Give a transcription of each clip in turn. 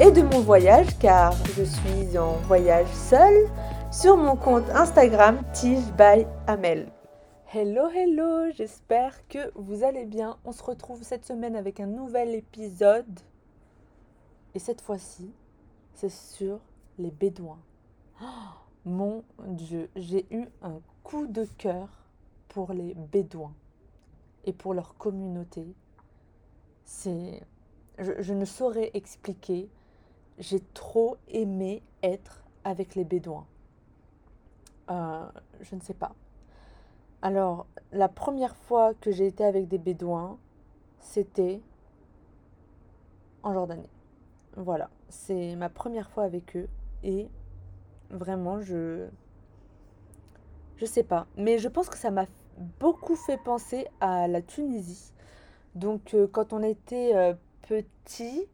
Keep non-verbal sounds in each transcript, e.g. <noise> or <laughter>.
et de mon voyage car je suis en voyage seule sur mon compte Instagram Tige by Amel. Hello hello, j'espère que vous allez bien. On se retrouve cette semaine avec un nouvel épisode. Et cette fois-ci, c'est sur les Bédouins. Oh, mon Dieu, j'ai eu un coup de cœur pour les Bédouins et pour leur communauté. C'est, je, je ne saurais expliquer j'ai trop aimé être avec les Bédouins. Euh, je ne sais pas. Alors, la première fois que j'ai été avec des Bédouins, c'était en Jordanie. Voilà, c'est ma première fois avec eux et vraiment, je. Je sais pas, mais je pense que ça m'a beaucoup fait penser à la Tunisie. Donc, euh, quand on était euh, petit,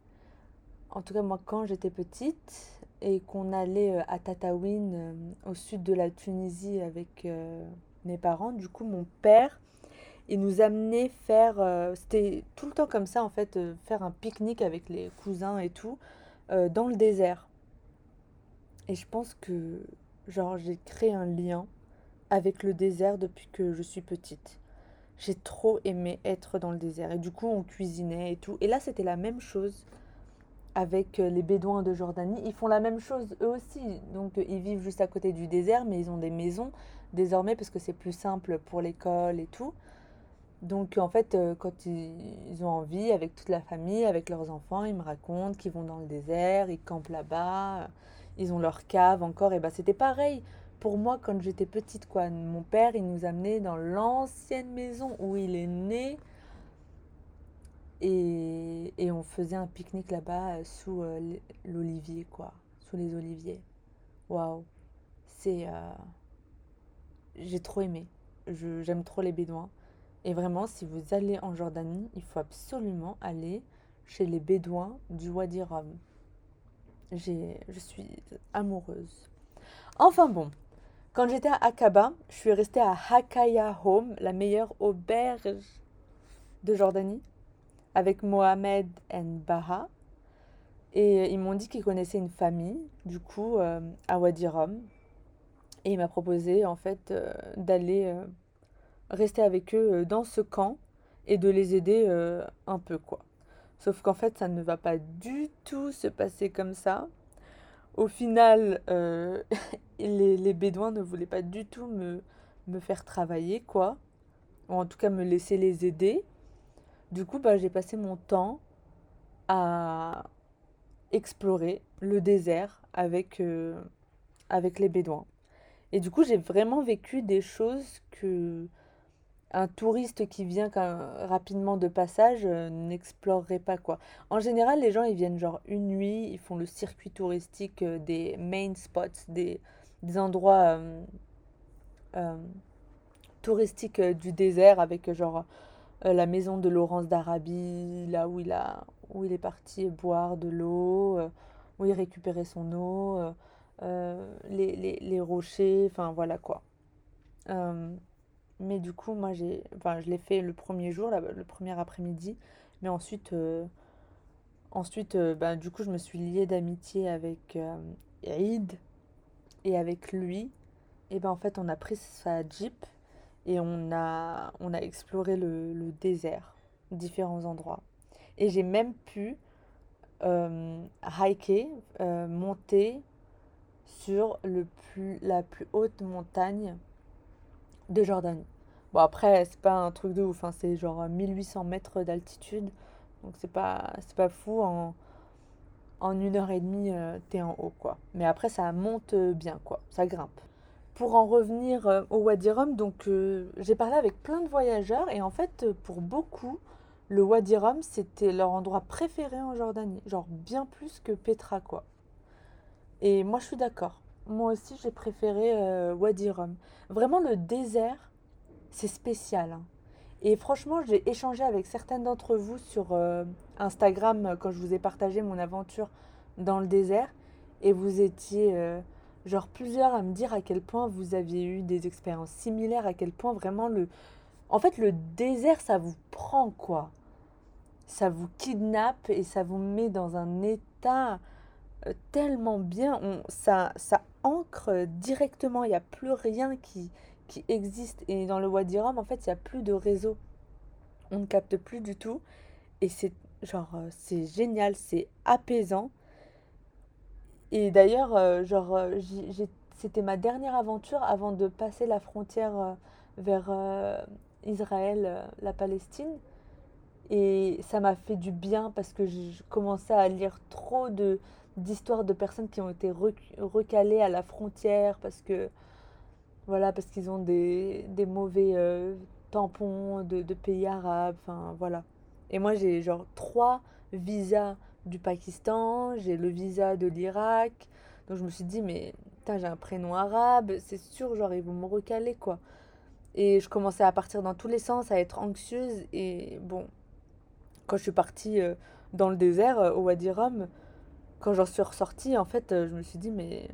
en tout cas moi quand j'étais petite et qu'on allait euh, à Tataouine euh, au sud de la Tunisie avec euh, mes parents, du coup mon père il nous amenait faire, c'était tout le temps comme ça en fait, faire un pique-nique avec les cousins et tout dans le désert. Et je pense que genre j'ai créé un lien avec le désert depuis que je suis petite. J'ai trop aimé être dans le désert et du coup on cuisinait et tout. Et là c'était la même chose avec euh, les Bédouins de Jordanie. Ils font la même chose eux aussi. Donc euh, ils vivent juste à côté du désert, mais ils ont des maisons désormais parce que c'est plus simple pour l'école et tout. Donc en fait, euh, quand ils ont envie, avec toute la famille, avec leurs enfants, ils me racontent qu'ils vont dans le désert, ils campent là-bas, ils ont leur cave encore. Et bah c'était pareil pour moi quand j'étais petite quoi. Mon père, il nous amenait dans l'ancienne maison où il est né. Et, on faisait un pique-nique là-bas euh, sous euh, l'olivier, quoi. Sous les oliviers. Waouh. C'est. Euh, j'ai trop aimé. J'aime trop les Bédouins. Et vraiment, si vous allez en Jordanie, il faut absolument aller chez les Bédouins du Wadi Rum. Je suis amoureuse. Enfin bon, quand j'étais à Aqaba, je suis restée à Hakaya Home, la meilleure auberge de Jordanie avec Mohamed Baha. Et euh, ils m'ont dit qu'ils connaissaient une famille, du coup, euh, à Wadi Rum. Et il m'a proposé, en fait, euh, d'aller rester avec eux dans ce camp et de les aider un peu, quoi. Sauf qu'en fait, ça ne va pas du tout se passer comme ça. Au final, <laughs> les, les, Bédouins ne voulaient pas du tout me, me faire travailler, quoi. Ou en tout cas, me laisser les aider. Du coup, bah, j'ai passé mon temps à explorer le désert avec, euh, avec les Bédouins. Et du coup, j'ai vraiment vécu des choses que un touriste qui vient rapidement de passage euh, n'explorerait pas quoi. En général, les gens ils viennent genre une nuit, ils font le circuit touristique euh, des main spots, des, endroits touristiques du désert avec genre la maison de Laurence d'Arabie, là où il, a, où il est parti boire de l'eau, euh, où il récupérait son eau, euh, les, les, les, rochers, enfin voilà quoi. mais du coup, moi, j'ai, enfin, je l'ai fait le premier jour, le premier après-midi, mais ensuite, ensuite bah, du coup, je me suis liée d'amitié avec Eid et avec lui. Et ben en fait, on a pris sa Jeep et on a, on a exploré le, désert, différents endroits. Et j'ai même pu euh, hiker, euh, monter sur le plus, la plus haute montagne de Jordanie. Bon, après, c'est pas un truc de ouf, hein, c'est genre 1800 mètres d'altitude. Donc, c'est pas, pas fou. En, une heure et demie, euh, t'es en haut, quoi. Mais après, ça monte bien, quoi. Ça grimpe pour en revenir euh, au Wadi Rum, donc euh, j'ai parlé avec plein de voyageurs et en fait pour beaucoup le Wadi Rum c'était leur endroit préféré en Jordanie, genre bien plus que Petra quoi. Et moi, je suis d'accord. Moi aussi, j'ai préféré euh, Wadi Rum. Vraiment, le désert, c'est spécial. hein. Et franchement, j'ai échangé avec certaines d'entre vous sur euh, Instagram euh, quand je vous ai partagé mon aventure dans le désert. Et vous étiez euh, genre plusieurs à me dire à quel point vous aviez eu des expériences similaires, à quel point vraiment le... En fait, le désert, ça vous prend quoi. Ça vous kidnappe et ça vous met dans un état euh, tellement bien. On, ça, ça ancre directement. Il n'y a plus rien qui, qui existe. Et dans le Wadi Rum, en fait, il n'y a plus de réseau. On ne capte plus du tout. Et c'est genre, euh, c'est génial, c'est apaisant. Et d'ailleurs, euh, genre, euh, c'était ma dernière aventure avant de passer la frontière euh, vers Israël, la Palestine. Et ça m'a fait du bien parce que je commençais à lire trop de d'histoires de personnes qui ont été rec- recalées à la frontière parce que voilà parce qu'ils ont des, des mauvais tampons de, de pays arabes, enfin voilà. Et moi j'ai genre trois visas du Pakistan, j'ai le visa de l'Irak, donc je me suis dit mais putain j'ai un prénom arabe, c'est sûr genre ils vont me recaler quoi. Et je commençais à partir dans tous les sens, à être anxieuse et bon quand je suis partie euh, dans le désert, euh, au Wadi Rum, quand j'en suis ressortie, en fait, euh, je me suis dit, mais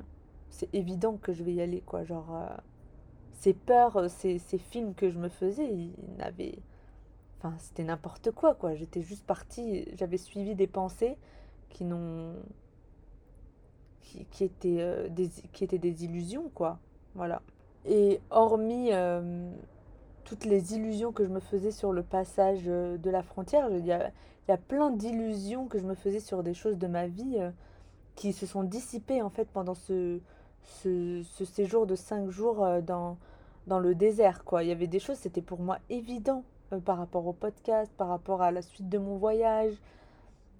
c'est évident que je vais y aller, quoi. Genre, ces peurs, ces, ces films que je me faisais, ils n'avaient... Enfin, c'était n'importe quoi, quoi. J'étais juste partie, j'avais suivi des pensées qui n'ont... qui, qui étaient, euh, des, qui étaient des illusions, quoi. Voilà. Et hormis euh, toutes les illusions que je me faisais sur le passage euh, de la frontière, il y a, y a plein d'illusions que je me faisais sur des choses de ma vie qui se sont dissipées en fait pendant ce, ce, ce séjour de cinq jours dans, dans le désert, quoi. Il y avait des choses, c'était pour moi évident euh, par rapport au podcast, par rapport à la suite de mon voyage.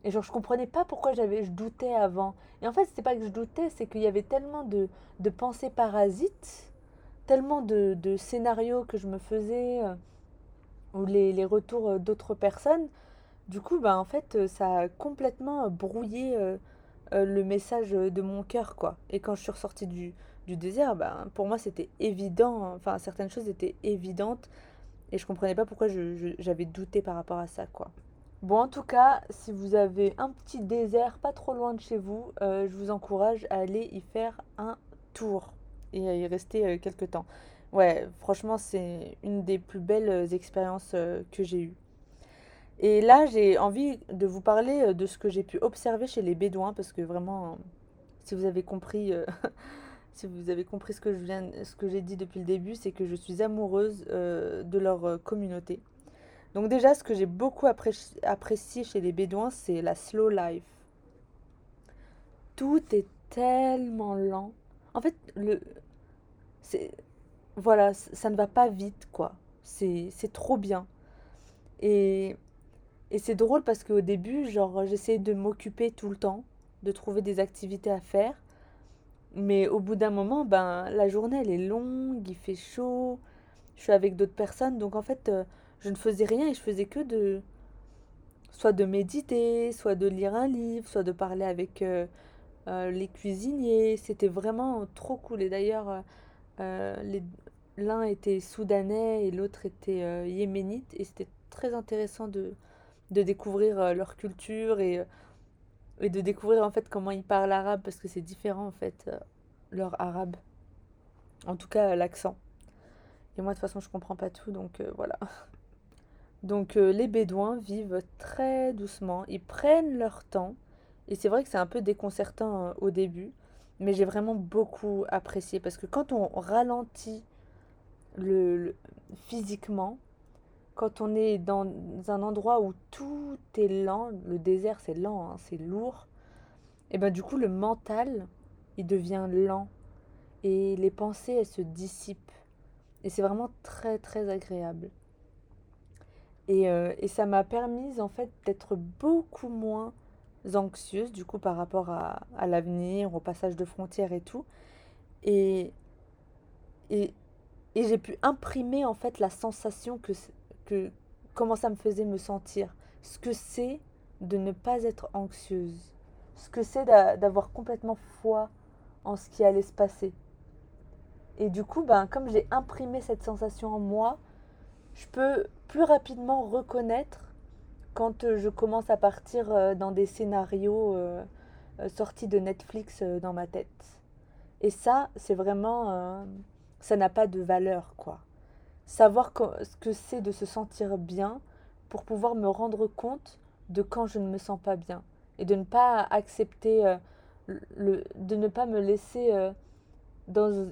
Et genre, je comprenais pas pourquoi j'avais, je doutais avant. Et en fait, c'était pas que je doutais, c'est qu'il y avait tellement de, de pensées parasites, tellement de, de scénarios que je me faisais, euh, ou les, les retours euh, d'autres personnes. Du coup, bah, en fait, ça a complètement brouillé le message de mon cœur, quoi. Et quand je suis ressortie du, du désert, bah, pour moi, c'était évident. Enfin, certaines choses étaient évidentes. Et je comprenais pas pourquoi j'avais douté par rapport à ça, quoi. Bon, en tout cas, si vous avez un petit désert pas trop loin de chez vous, euh, je vous encourage à aller y faire un tour et à y rester euh, quelque temps. Ouais, franchement, c'est une des plus belles euh, expériences que j'ai eues. Et là, j'ai envie de vous parler de ce que j'ai pu observer chez les Bédouins, parce que vraiment, si vous avez compris, <laughs> si vous avez compris ce que je viens, ce que j'ai dit depuis le début, c'est que je suis amoureuse euh, de leur euh, communauté. Donc déjà, ce que j'ai beaucoup appré- apprécié chez les Bédouins, c'est la slow life. Tout est tellement lent. En fait, le, c'est, voilà, ça ne va pas vite, quoi. C'est, c'est trop bien. Et, et c'est drôle parce qu'au début, genre, j'essayais de m'occuper tout le temps, de trouver des activités à faire. Mais au bout d'un moment, ben, la journée, elle est longue, il fait chaud, je suis avec d'autres personnes, donc en fait, euh, je ne faisais rien et je faisais que de, soit de méditer, soit de lire un livre, soit de parler avec euh, euh, les cuisiniers. C'était vraiment trop cool. Et d'ailleurs, l'un était soudanais et l'autre était yéménite, et c'était très intéressant de, de découvrir leur culture et, et de découvrir en fait comment ils parlent arabe, parce que c'est différent en fait, euh, leur arabe. En tout cas, l'accent. Et moi, de toute façon, je comprends pas tout, donc euh, voilà. <laughs> Donc euh, les Bédouins vivent très doucement, ils prennent leur temps, et c'est vrai que c'est un peu déconcertant au début, mais j'ai vraiment beaucoup apprécié, parce que quand on ralentit le, le- physiquement, quand on est dans un endroit où tout est lent, le désert c'est lent, hein, c'est lourd, et ben du coup le mental, il devient lent, et les pensées, elles se dissipent, et c'est vraiment très très agréable. Et, euh, et ça m'a permis en fait d'être beaucoup moins anxieuse du coup par rapport à, l'avenir, au passage de frontières et tout. Et, et, j'ai pu imprimer en fait la sensation que, comment ça me faisait me sentir. Ce que c'est de ne pas être anxieuse. Ce que c'est d'a- d'avoir complètement foi en ce qui allait se passer. Et du coup, ben, comme j'ai imprimé cette sensation en moi, je peux plus rapidement reconnaître quand euh, je commence à partir euh, dans des scénarios euh, sortis de Netflix dans ma tête. Et ça, c'est vraiment... ça n'a pas de valeur, quoi. Savoir ce que c'est de se sentir bien pour pouvoir me rendre compte de quand je ne me sens pas bien. Et de ne pas accepter, le, de ne pas me laisser dans,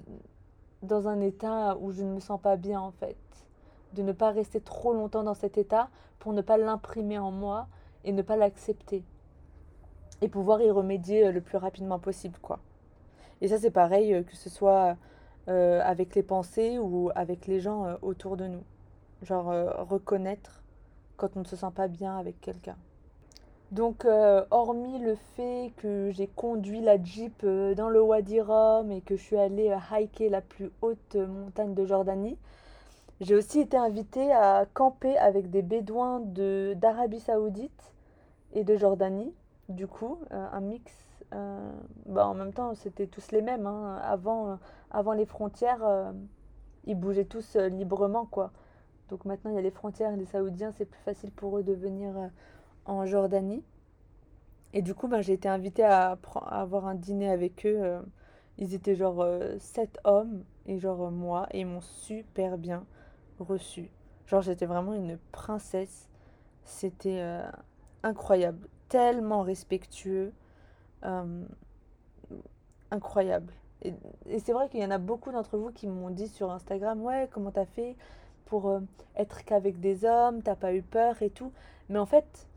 dans un état où je ne me sens pas bien, en fait de ne pas rester trop longtemps dans cet état pour ne pas l'imprimer en moi et ne pas l'accepter. Et pouvoir y remédier euh, le plus rapidement possible, quoi. Et ça, c'est pareil, euh, que ce soit euh, avec les pensées ou avec les gens autour de nous. Genre, reconnaître quand on ne se sent pas bien avec quelqu'un. Donc, hormis le fait que j'ai conduit la Jeep dans le Wadi Rum et que je suis allée hiker la plus haute montagne de Jordanie, j'ai aussi été invitée à camper avec des bédouins d'Arabie Saoudite et de Jordanie, du coup, euh, un mix. Euh, bah en même temps, c'était tous les mêmes. Hein. Avant, euh, avant les frontières, ils bougeaient tous librement, quoi. Donc maintenant, il y a les frontières, les Saoudiens, c'est plus facile pour eux de venir en Jordanie. Et du coup, ben, j'ai été invitée à, avoir un dîner avec eux. ils étaient genre sept hommes et genre moi, et ils m'ont super bien reçu. Genre, j'étais vraiment une princesse. C'était euh, incroyable. Tellement respectueux. Euh, incroyable. Et, c'est vrai qu'il y en a beaucoup d'entre vous qui m'ont dit sur Instagram Ouais, comment t'as fait pour euh, être qu'avec des hommes T'as pas eu peur et tout. Mais en fait,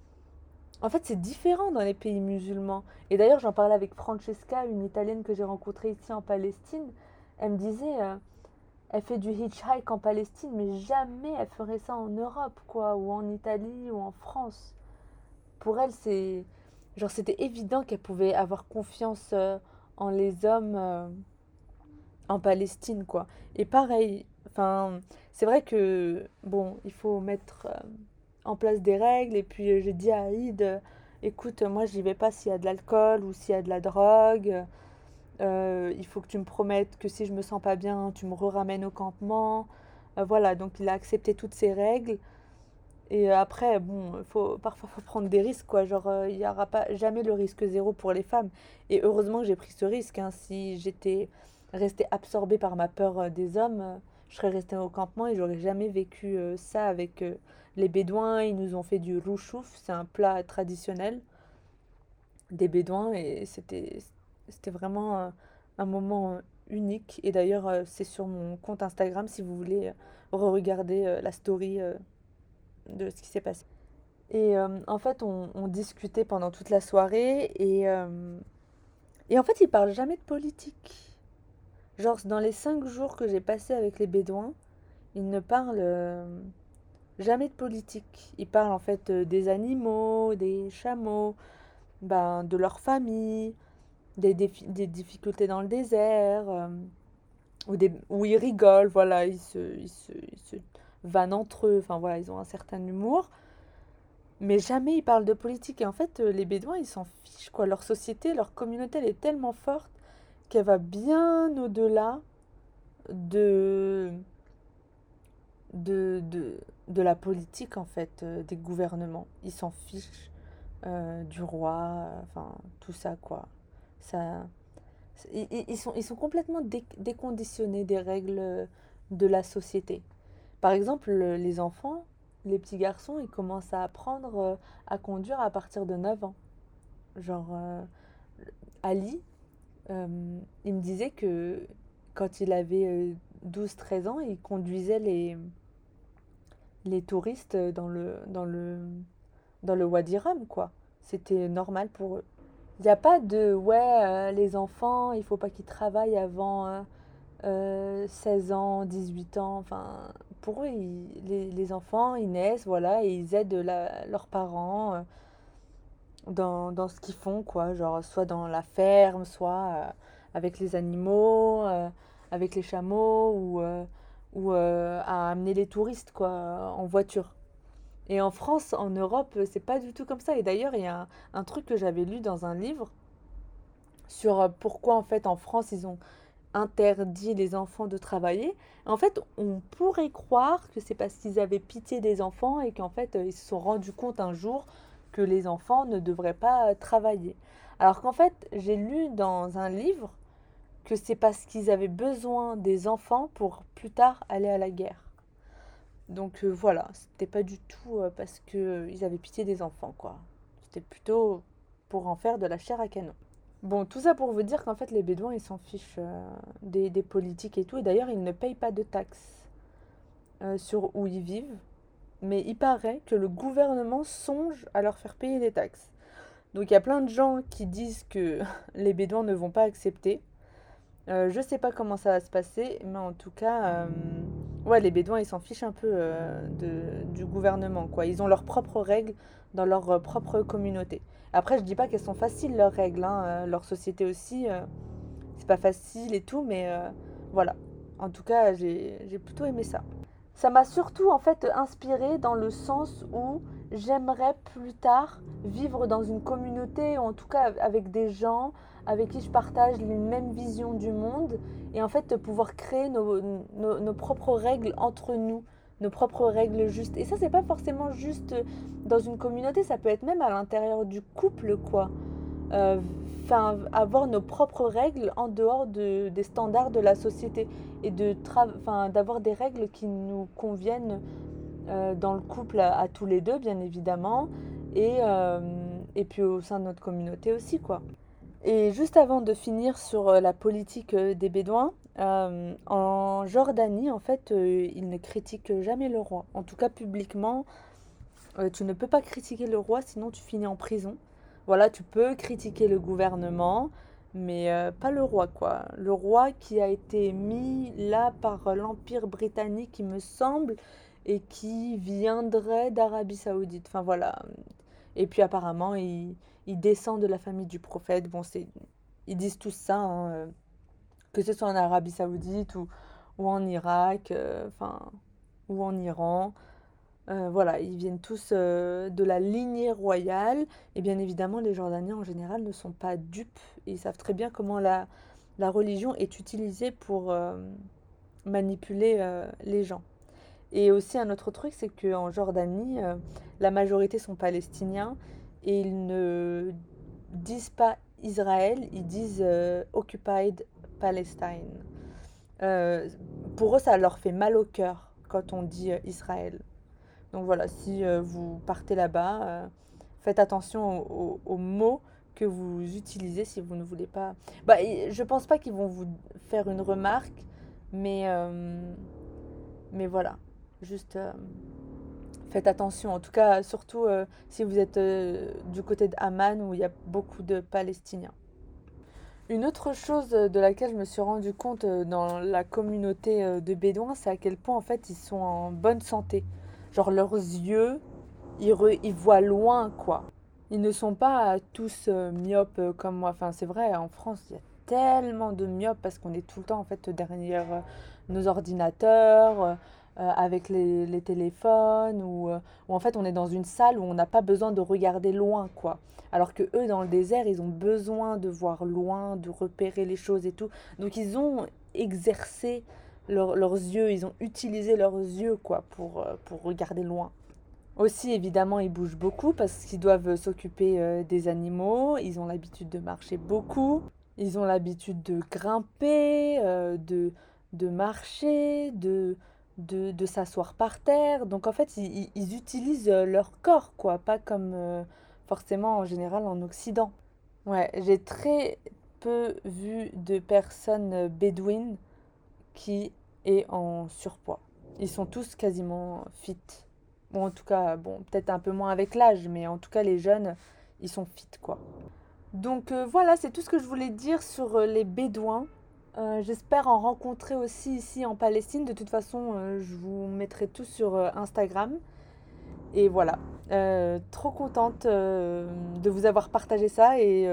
en fait, c'est différent dans les pays musulmans. Et d'ailleurs, j'en parlais avec Francesca, une Italienne que j'ai rencontrée ici en Palestine. Elle me disait, elle fait du hitchhike en Palestine, mais jamais elle ferait ça en Europe, quoi, ou en Italie, ou en France. Pour elle, c'est. Genre, c'était évident qu'elle pouvait avoir confiance euh, en les hommes euh, en Palestine, quoi. Et pareil, enfin, c'est vrai que, bon, il faut mettre euh, en place des règles, et puis j'ai dit à Aïd, écoute, moi, j'y vais pas s'il y a de l'alcool ou s'il y a de la drogue. Il faut que tu me promettes que si je me sens pas bien, tu me ramènes au campement. Voilà, donc il a accepté toutes ces règles. Et euh, après, bon, faut, parfois, faut prendre des risques, quoi. Genre, il n'y aura pas jamais le risque zéro pour les femmes. Et heureusement que j'ai pris ce risque. Hein. Si j'étais restée absorbée par ma peur des hommes, je serais restée au campement et j'aurais jamais vécu ça avec les Bédouins. Ils nous ont fait du rouchouf, c'est un plat traditionnel des Bédouins et c'était vraiment euh, un moment euh, unique. Et d'ailleurs, euh, c'est sur mon compte Instagram si vous voulez re-regarder la story de ce qui s'est passé. Et en fait, on, discutait pendant toute la soirée et, et en fait, ils parlent jamais de politique. Genre, dans les cinq jours que j'ai passés avec les Bédouins, ils ne parlent jamais de politique. Ils parlent en fait des animaux, des chameaux, ben, de leur famille, des, des difficultés dans le désert, euh, ou des, où ils rigolent, voilà, ils se vannent entre eux, enfin voilà, ils ont un certain humour. Mais jamais ils parlent de politique. Et en fait, euh, les Bédouins, ils s'en fichent, quoi. Leur société, leur communauté, elle est tellement forte qu'elle va bien au-delà de, de, de, de, la politique, en fait, euh, des gouvernements. Ils s'en fichent du roi, enfin, tout ça, quoi. Ça, ils, sont, ils sont complètement déconditionnés des règles de la société. Par exemple, les enfants, les petits garçons, ils commencent à apprendre euh, à conduire à partir de 9 ans. Genre, euh, Ali, euh, il me disait que quand il avait 12-13 ans, il conduisait les, touristes dans le, dans Wadi Rum, quoi. C'était normal pour eux. Il n'y a pas de ouais, les enfants, il faut pas qu'ils travaillent avant 16 euh, ans, 18 ans. Enfin, pour eux, les, enfants, ils naissent, voilà, et ils aident leurs parents euh, dans, dans, ce qu'ils font, quoi. Genre, soit dans la ferme, soit avec les animaux, avec les chameaux, ou, ou à amener les touristes, quoi, en voiture. Et en France, en Europe, c'est pas du tout comme ça. Et d'ailleurs, il y a un, truc que j'avais lu dans un livre sur pourquoi en fait en France ils ont interdit les enfants de travailler. En fait, on pourrait croire que c'est parce qu'ils avaient pitié des enfants et qu'en fait, ils se sont rendus compte un jour que les enfants ne devraient pas travailler. Alors qu'en fait, j'ai lu dans un livre que c'est parce qu'ils avaient besoin des enfants pour plus tard aller à la guerre. Donc euh, voilà, c'était pas du tout euh, parce qu'ils avaient pitié des enfants, quoi. C'était plutôt pour en faire de la chair à canon. Bon, tout ça pour vous dire qu'en fait, les Bédouins, ils s'en fichent euh, des, politiques et tout. Et d'ailleurs, ils ne payent pas de taxes euh, sur où ils vivent. Mais il paraît que le gouvernement songe à leur faire payer des taxes. Donc il y a plein de gens qui disent que <laughs> les Bédouins ne vont pas accepter. Euh, je sais pas comment ça va se passer, mais en tout cas, ouais, les Bédouins, ils s'en fichent un peu de, du gouvernement, quoi. Ils ont leurs propres règles dans leur propre communauté. Après, je dis pas qu'elles sont faciles leurs règles, hein, euh, leur société aussi, euh, c'est pas facile et tout, mais euh, voilà. En tout cas, j'ai plutôt aimé ça. Ça m'a surtout en fait inspiré dans le sens où j'aimerais plus tard vivre dans une communauté, ou en tout cas avec des gens avec qui je partage les mêmes visions du monde, et en fait pouvoir créer nos, nos propres règles entre nous nos propres règles justes. Et ça, c'est pas forcément juste dans une communauté, ça peut être même à l'intérieur du couple, quoi. Euh, avoir nos propres règles en dehors de, des standards de la société et de d'avoir des règles qui nous conviennent euh, dans le couple à, tous les deux, bien évidemment, et, euh, et puis au sein de notre communauté aussi, quoi. Et juste avant de finir sur la politique des Bédouins, euh, en Jordanie, en fait, euh, ils ne critiquent jamais le roi. En tout cas, publiquement, euh, tu ne peux pas critiquer le roi, sinon tu finis en prison. Voilà, tu peux critiquer le gouvernement, mais pas le roi, quoi. Le roi qui a été mis là par l'Empire britannique, il me semble, et qui viendrait d'Arabie saoudite. Enfin, voilà. Et puis apparemment, il, il, descend de la famille du prophète. Bon, c'est... Ils disent tout ça, hein, que ce soit en Arabie Saoudite ou, ou en Irak, euh, enfin, ou en Iran. Euh, voilà, ils viennent tous euh, de la lignée royale. Et bien évidemment, les Jordaniens en général ne sont pas dupes. Ils savent très bien comment la, religion est utilisée pour manipuler les gens. Et aussi un autre truc, c'est qu'en Jordanie, la majorité sont palestiniens et ils ne disent pas Israël, ils disent Occupied Palestine. Euh, pour eux, ça leur fait mal au cœur quand on dit euh, Israël. Donc voilà, si euh, vous partez là-bas, faites attention aux, mots que vous utilisez si vous ne voulez pas. Bah, je pense pas qu'ils vont vous faire une remarque, mais, mais voilà, juste faites attention. En tout cas, surtout si vous êtes du côté d'Aman où il y a beaucoup de Palestiniens. Une autre chose de laquelle je me suis rendu compte euh, dans la communauté euh, de Bédouins, c'est à quel point en fait ils sont en bonne santé. Genre leurs yeux, ils, ils voient loin quoi. Ils ne sont pas tous euh, myopes comme moi. Enfin c'est vrai, en France il y a tellement de myopes parce qu'on est tout le temps en fait derrière nos ordinateurs. Euh, avec les, téléphones ou, euh, ou, en fait on est dans une salle où on n'a pas besoin de regarder loin quoi. Alors que eux dans le désert ils ont besoin de voir loin, de repérer les choses et tout. Donc ils ont exercé leurs yeux, ils ont utilisé leurs yeux quoi pour, euh, pour regarder loin. Aussi, évidemment, ils bougent beaucoup parce qu'ils doivent s'occuper des animaux. Ils ont l'habitude de marcher beaucoup. Ils ont l'habitude de grimper, de, de marcher, de, de, s'asseoir par terre. Donc en fait, ils, utilisent euh, leur corps, quoi, pas comme euh, forcément en général en Occident. Ouais, j'ai très peu vu de personnes euh, bédouines qui est en surpoids. Ils sont tous quasiment fit. Bon, en tout cas, bon, peut-être un peu moins avec l'âge, mais en tout cas, les jeunes, ils sont fit, quoi. Donc voilà, c'est tout ce que je voulais dire sur les bédouins. Euh, j'espère en rencontrer aussi ici en Palestine. De toute façon, euh, je vous mettrai tout sur euh, Instagram. Et voilà. trop contente de vous avoir partagé ça et,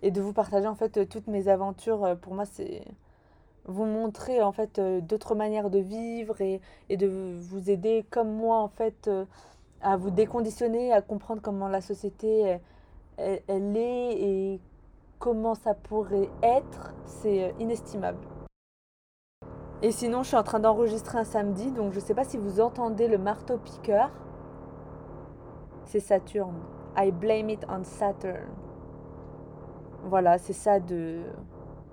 et, de vous partager en fait toutes mes aventures. Pour moi, c'est vous montrer en fait d'autres manières de vivre et, et, de vous aider comme moi en fait à vous déconditionner, à comprendre comment la société elle, elle est et comment ça pourrait être, c'est euh, inestimable. Et sinon, je suis en train d'enregistrer un samedi, donc je ne sais pas si vous entendez le marteau piqueur. C'est Saturne. I blame it on Saturn. Voilà, c'est ça de,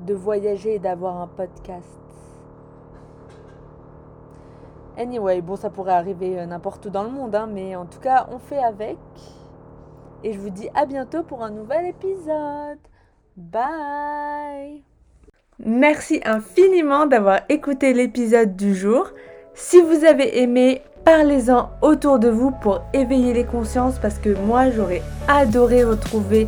de voyager et d'avoir un podcast. Anyway, bon, ça pourrait arriver euh, n'importe où dans le monde, hein, mais en tout cas, on fait avec. Et je vous dis à bientôt pour un nouvel épisode. Bye Merci infiniment d'avoir écouté l'épisode du jour. Si vous avez aimé, parlez-en autour de vous pour éveiller les consciences parce que moi j'aurais adoré retrouver